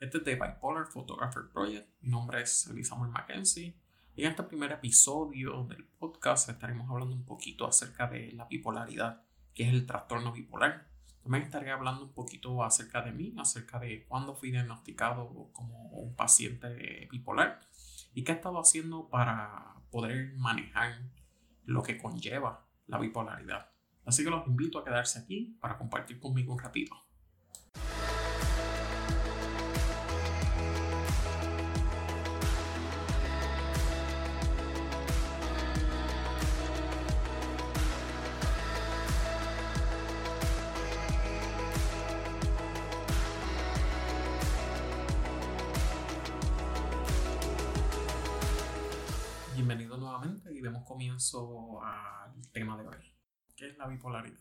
Este es de Bipolar Photographer Project. Mi nombre es Samuel Mackenzie. Y en este primer episodio del podcast estaremos hablando un poquito acerca de la bipolaridad, que es el trastorno bipolar. También estaré hablando un poquito acerca de mí, acerca de cuándo fui diagnosticado como un paciente bipolar y qué he estado haciendo para poder manejar lo que conlleva la bipolaridad. Así que los invito a quedarse aquí para compartir conmigo un ratito. Demos comienzo al tema de hoy. ¿Qué es la bipolaridad?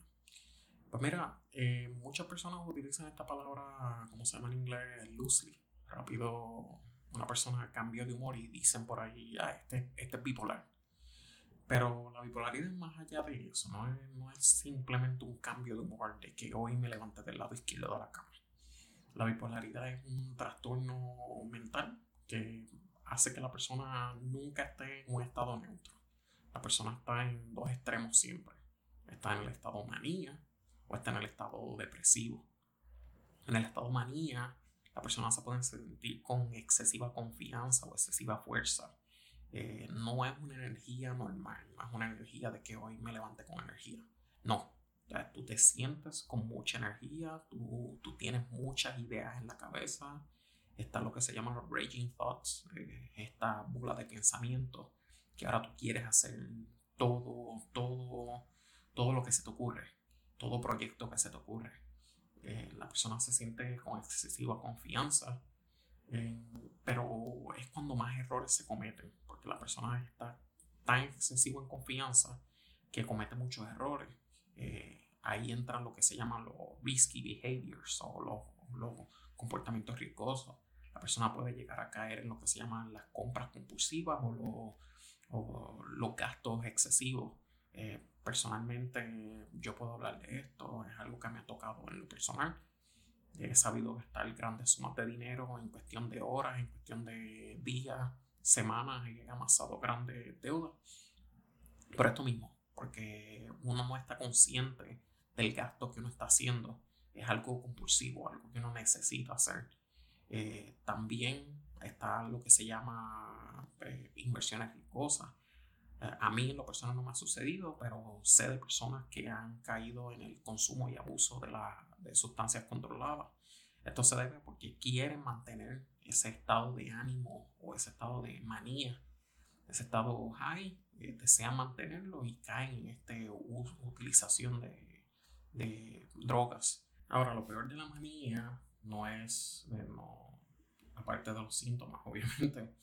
Pues mira, eh, muchas personas utilizan esta palabra, como se llama en inglés, loosely. Rápido, una persona cambia de humor y dicen por ahí, ah, este, este es bipolar. Pero la bipolaridad es más allá de eso, no es, no es simplemente un cambio de humor de que hoy me levanté del lado izquierdo de la cama. La bipolaridad es un trastorno mental que hace que la persona nunca esté en un estado neutro. La persona está en dos extremos siempre está en el estado manía o está en el estado depresivo. En el estado manía, la persona se puede sentir con excesiva confianza o excesiva fuerza. Eh, no es una energía normal, no es una energía de que hoy me levante con energía. No, tú te sientes con mucha energía, tú, tú, tienes muchas ideas en la cabeza, está lo que se llama los raging thoughts, eh, esta bola de pensamiento que ahora tú quieres hacer todo, todo todo lo que se te ocurre, todo proyecto que se te ocurre. Eh, la persona se siente con excesiva confianza, eh, pero es cuando más errores se cometen, porque la persona está tan excesiva en confianza que comete muchos errores. Eh, ahí entran lo que se llaman los risky behaviors o los, los comportamientos riesgosos. La persona puede llegar a caer en lo que se llaman las compras compulsivas o, los, o los gastos excesivos personalmente yo puedo hablar de esto, es algo que me ha tocado en lo personal. He sabido gastar grandes sumas de dinero en cuestión de horas, en cuestión de días, semanas, y he amasado grandes deudas. Por esto mismo, porque uno no está consciente del gasto que uno está haciendo. Es algo compulsivo, algo que uno necesita hacer. Eh, también está lo que se llama eh, inversiones riesgosas eh, a mí en lo personal no me ha sucedido, pero sé de personas que han caído en el consumo y abuso de, la, de sustancias controladas. Esto se debe porque quieren mantener ese estado de ánimo o ese estado de manía, ese estado high, eh, desean mantenerlo y caen en esta utilización de, de, drogas. Ahora, lo peor de la manía no es, eh, no, aparte de los síntomas, obviamente,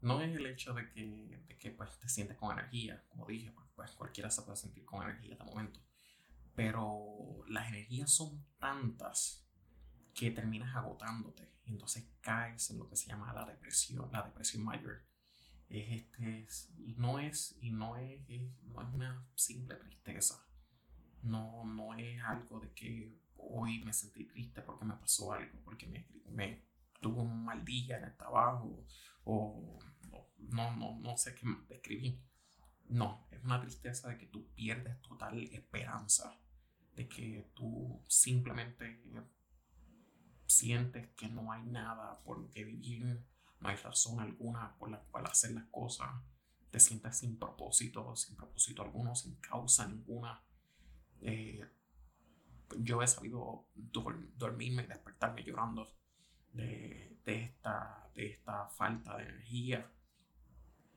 no es el hecho de que, de que pues, te sientes con energía, como dije, pues, pues, cualquiera se puede sentir con energía de momento, pero las energías son tantas que terminas agotándote, entonces caes en lo que se llama la depresión, la depresión mayor. Es este, y no es, y no es, no es una simple tristeza, no, no es algo de que hoy me sentí triste porque me pasó algo, porque me, me tuve un mal día en el trabajo o, no, no, no sé qué describir. No, es una tristeza de que tú pierdes total esperanza, de que tú simplemente sientes que no hay nada por lo que vivir, no hay razón alguna por la cual hacer las cosas, te sientes sin propósito, sin propósito alguno, sin causa ninguna. Eh, yo he sabido dormirme y despertarme llorando de, esta, de esta falta de energía.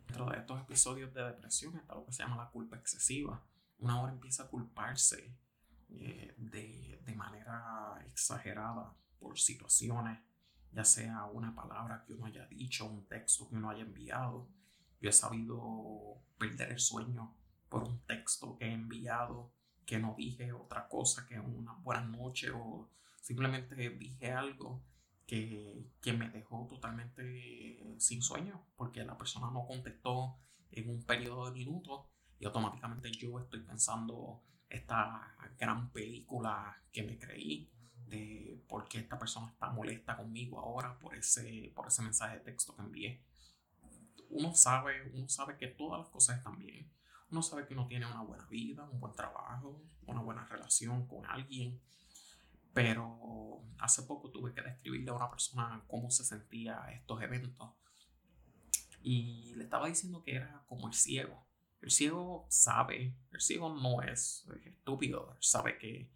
Dentro de estos episodios de depresión está lo que se llama la culpa excesiva. Una hora empieza a culparse eh, de, de manera exagerada por situaciones, ya sea una palabra que uno haya dicho, un texto que uno haya enviado. Yo he sabido perder el sueño por un texto que he enviado, que no dije otra cosa que una buena noche o simplemente dije algo que, me dejó totalmente sin sueño, porque la persona no contestó en un periodo de minutos y automáticamente yo estoy pensando esta gran película que me creí de por qué esta persona está molesta conmigo ahora por ese, por ese mensaje de texto que envié. Uno sabe, uno sabe que todas las cosas están bien. Uno sabe que uno tiene una buena vida, un buen trabajo, una buena relación con alguien. Pero hace poco tuve que describirle a una persona cómo se sentía estos eventos. Y le estaba diciendo que era como el ciego. El ciego sabe, el ciego no es estúpido, sabe que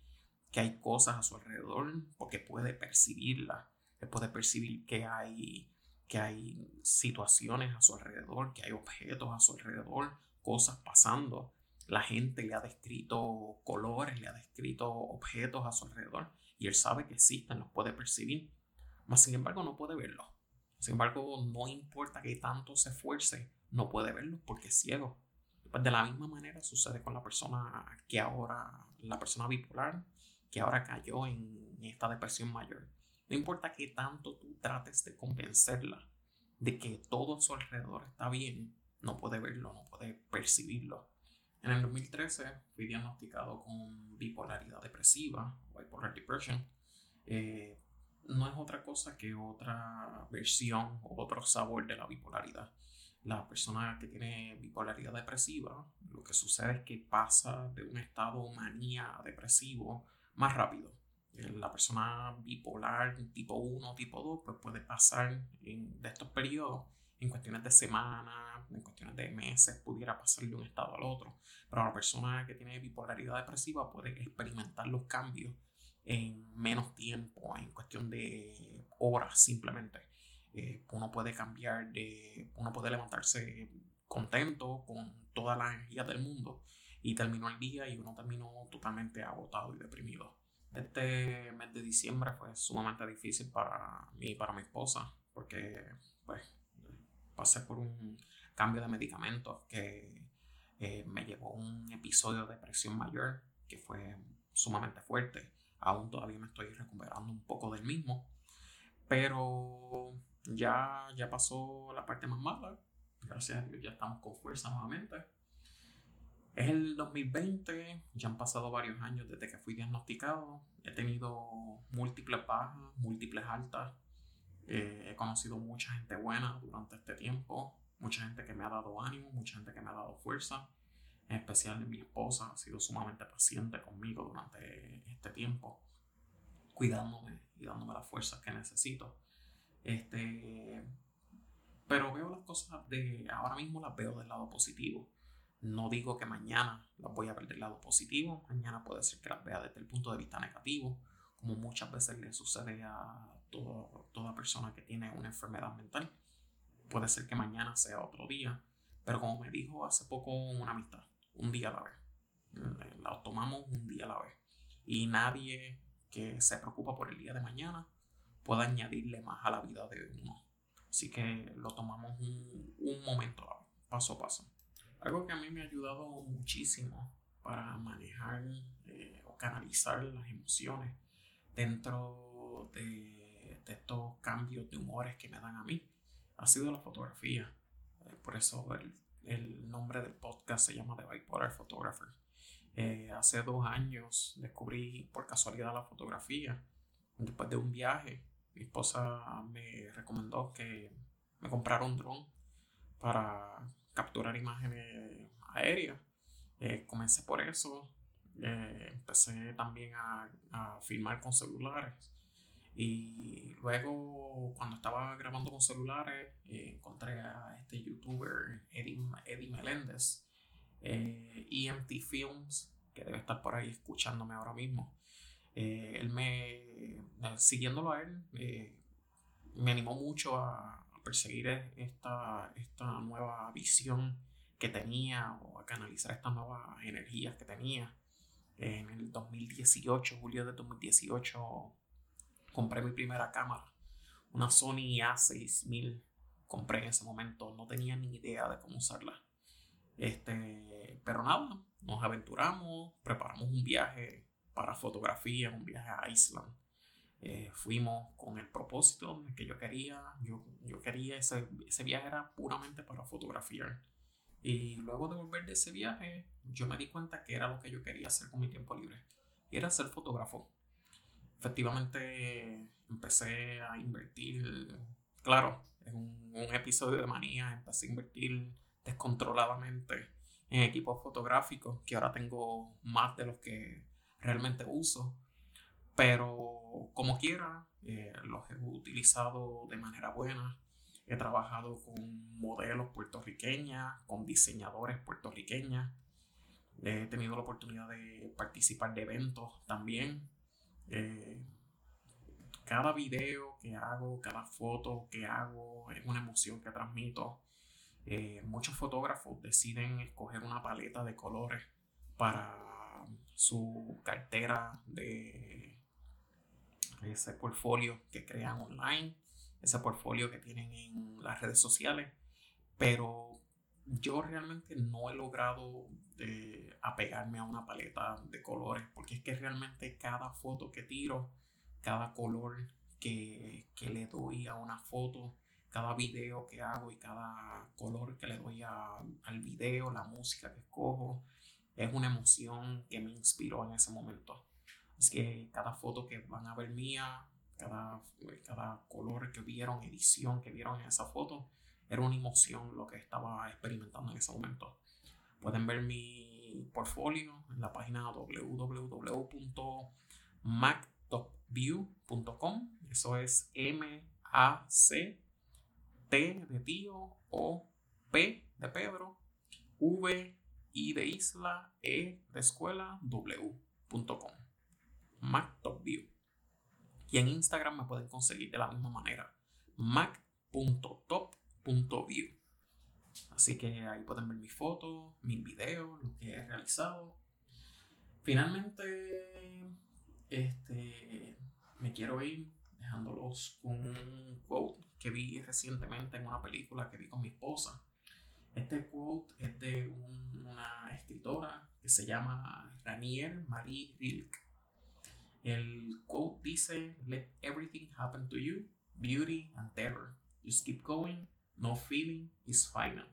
que hay cosas a su alrededor porque puede percibirlas. Puede percibir que hay, que hay situaciones a su alrededor, que hay objetos a su alrededor, cosas pasando. La gente le ha descrito colores, le ha descrito objetos a su alrededor y él sabe que existen, los puede percibir. Mas sin embargo no puede verlos. Sin embargo, no importa que tanto se esfuerce, no puede verlos porque es ciego. Pues de la misma manera sucede con la persona que ahora, la persona bipolar, que ahora cayó en esta depresión mayor. No importa qué tanto tú trates de convencerla de que todo a su alrededor está bien, no puede verlo, no puede percibirlo. En el 2013 fui diagnosticado con bipolaridad depresiva, bipolar depression. Eh, no es otra cosa que otra versión o otro sabor de la bipolaridad. La persona que tiene bipolaridad depresiva, lo que sucede es que pasa de un estado manía depresivo más rápido. Eh, la persona bipolar tipo 1, tipo 2, pues puede pasar en, de estos periodos en cuestiones de semanas, en cuestiones de meses, pudiera pasar de un estado al otro. Pero la persona que tiene bipolaridad depresiva puede experimentar los cambios en menos tiempo, en cuestión de horas simplemente. Eh, uno puede cambiar de, uno puede levantarse contento con toda la energía del mundo y terminó el día y uno terminó totalmente agotado y deprimido. Este mes de diciembre fue sumamente difícil para mí y para mi esposa porque pues pasé por un cambio de medicamentos que eh, me llevó a un episodio de depresión mayor que fue sumamente fuerte. Aún todavía me estoy recuperando un poco del mismo, pero ya, ya pasó la parte más mala. Gracias a Dios ya estamos con fuerza nuevamente. Es el 2020, ya han pasado varios años desde que fui diagnosticado. He tenido múltiples bajas, múltiples altas. Eh, he conocido mucha gente buena durante este tiempo, mucha gente que me ha dado ánimo, mucha gente que me ha dado fuerza. En especial mi esposa ha sido sumamente paciente conmigo durante este tiempo, cuidándome y dándome las fuerzas que necesito. Este, pero veo las cosas de ahora mismo las veo del lado positivo. No digo que mañana las voy a ver del lado positivo, mañana puede ser que las vea desde el punto de vista negativo, como muchas veces le sucede a toda persona que tiene una enfermedad mental. Puede ser que mañana sea otro día, pero como me dijo hace poco una amistad, un día a la vez. La tomamos un día a la vez. Y nadie que se preocupa por el día de mañana puede añadirle más a la vida de uno. Así que lo tomamos un, un momento a la vez, paso a paso. Algo que a mí me ha ayudado muchísimo para manejar eh, o canalizar las emociones dentro de, estos cambios de humores que me dan a mí ha sido la fotografía. Eh, por eso el, nombre del podcast se llama The Bipolar Photographer. Eh, hace dos años descubrí por casualidad la fotografía. Después de un viaje, mi esposa me recomendó que me comprara un dron para capturar imágenes aéreas. Eh, comencé por eso. Eh, empecé también a, a, filmar con celulares. Y luego, cuando estaba grabando con celulares, eh, encontré a este youtuber, Eddie, Eddie Meléndez, EMT Films, que debe estar por ahí escuchándome ahora mismo. él me, siguiéndolo a él, me animó mucho a, perseguir esta, esta nueva visión que tenía o a canalizar estas nuevas energías que tenía. En el 2018, julio de 2018, compré mi primera cámara, una Sony A6000. Compré en ese momento, no tenía ni idea de cómo usarla. Este, pero nada, nos aventuramos, preparamos un viaje para fotografía, un viaje a Island. Eh, fuimos con el propósito que yo quería, yo, yo quería ese, ese viaje era puramente para fotografiar. Y luego de volver de ese viaje, yo me di cuenta que era lo que yo quería hacer con mi tiempo libre. Era ser fotógrafo. Efectivamente empecé a invertir, claro, en un, episodio de manía, empecé a invertir descontroladamente en equipos fotográficos, que ahora tengo más de los que realmente uso. Pero como quiera, eh, los he utilizado de manera buena. He trabajado con modelos puertorriqueñas, con diseñadores puertorriqueñas. He tenido la oportunidad de participar de eventos también. Eh, cada video que hago, cada foto que hago es una emoción que transmito. Eh, muchos fotógrafos deciden escoger una paleta de colores para su cartera de ese portfolio que crean online, ese portfolio que tienen en las redes sociales, pero yo realmente no he logrado eh, apegarme a una paleta de colores, porque es que realmente cada foto que tiro, cada color que, que le doy a una foto, cada video que hago y cada color que le doy al video, la música que escojo, es una emoción que me inspiró en ese momento. Así que cada foto que van a ver mía, cada, cada color que vieron, edición que vieron en esa foto, era una emoción lo que estaba experimentando en ese momento. Pueden ver mi portfolio en la página www.mactopview.com. Eso es M-A-C T de tío, O, P de Pedro, V, I de isla, E de escuela, W.com. MacTopView. Y en Instagram me pueden conseguir de la misma manera. mac.top.view. Así que ahí pueden ver mis fotos, mis videos, lo que he realizado. Finalmente, este, me quiero ir dejándolos con un quote que vi recientemente en una película que vi con mi esposa. Este quote es de una escritora que se llama Ranier Marie Rilke. El quote dice, Let everything happen to you, beauty and terror. Just keep going, no feeling is final.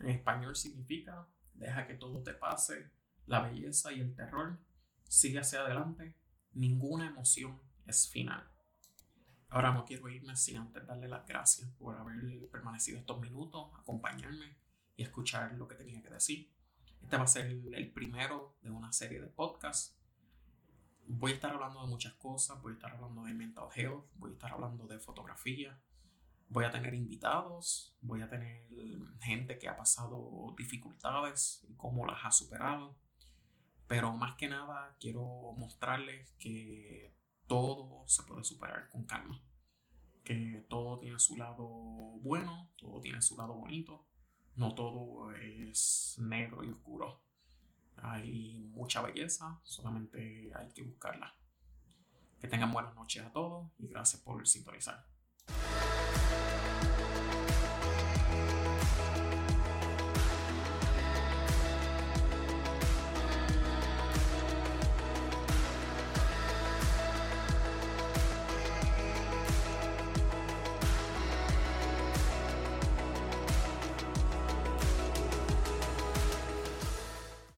En español significa, deja que todo te pase, la belleza y el terror, sigue hacia adelante, ninguna emoción es final. Ahora no quiero irme sin antes darle las gracias por haber permanecido estos minutos, acompañarme y escuchar lo que tenía que decir. Este va a ser el primero de una serie de podcasts. Voy a estar hablando de muchas cosas, voy a estar hablando de mental health, voy a estar hablando de fotografía, voy a tener invitados, voy a tener gente que ha pasado dificultades y cómo las ha superado. Pero más que nada quiero mostrarles que todo se puede superar con calma. Que todo tiene su lado bueno, todo tiene su lado bonito. No todo es negro y oscuro. Hay mucha belleza, solamente hay que buscarla. Que tengan buenas noches a todos y gracias por sintonizar.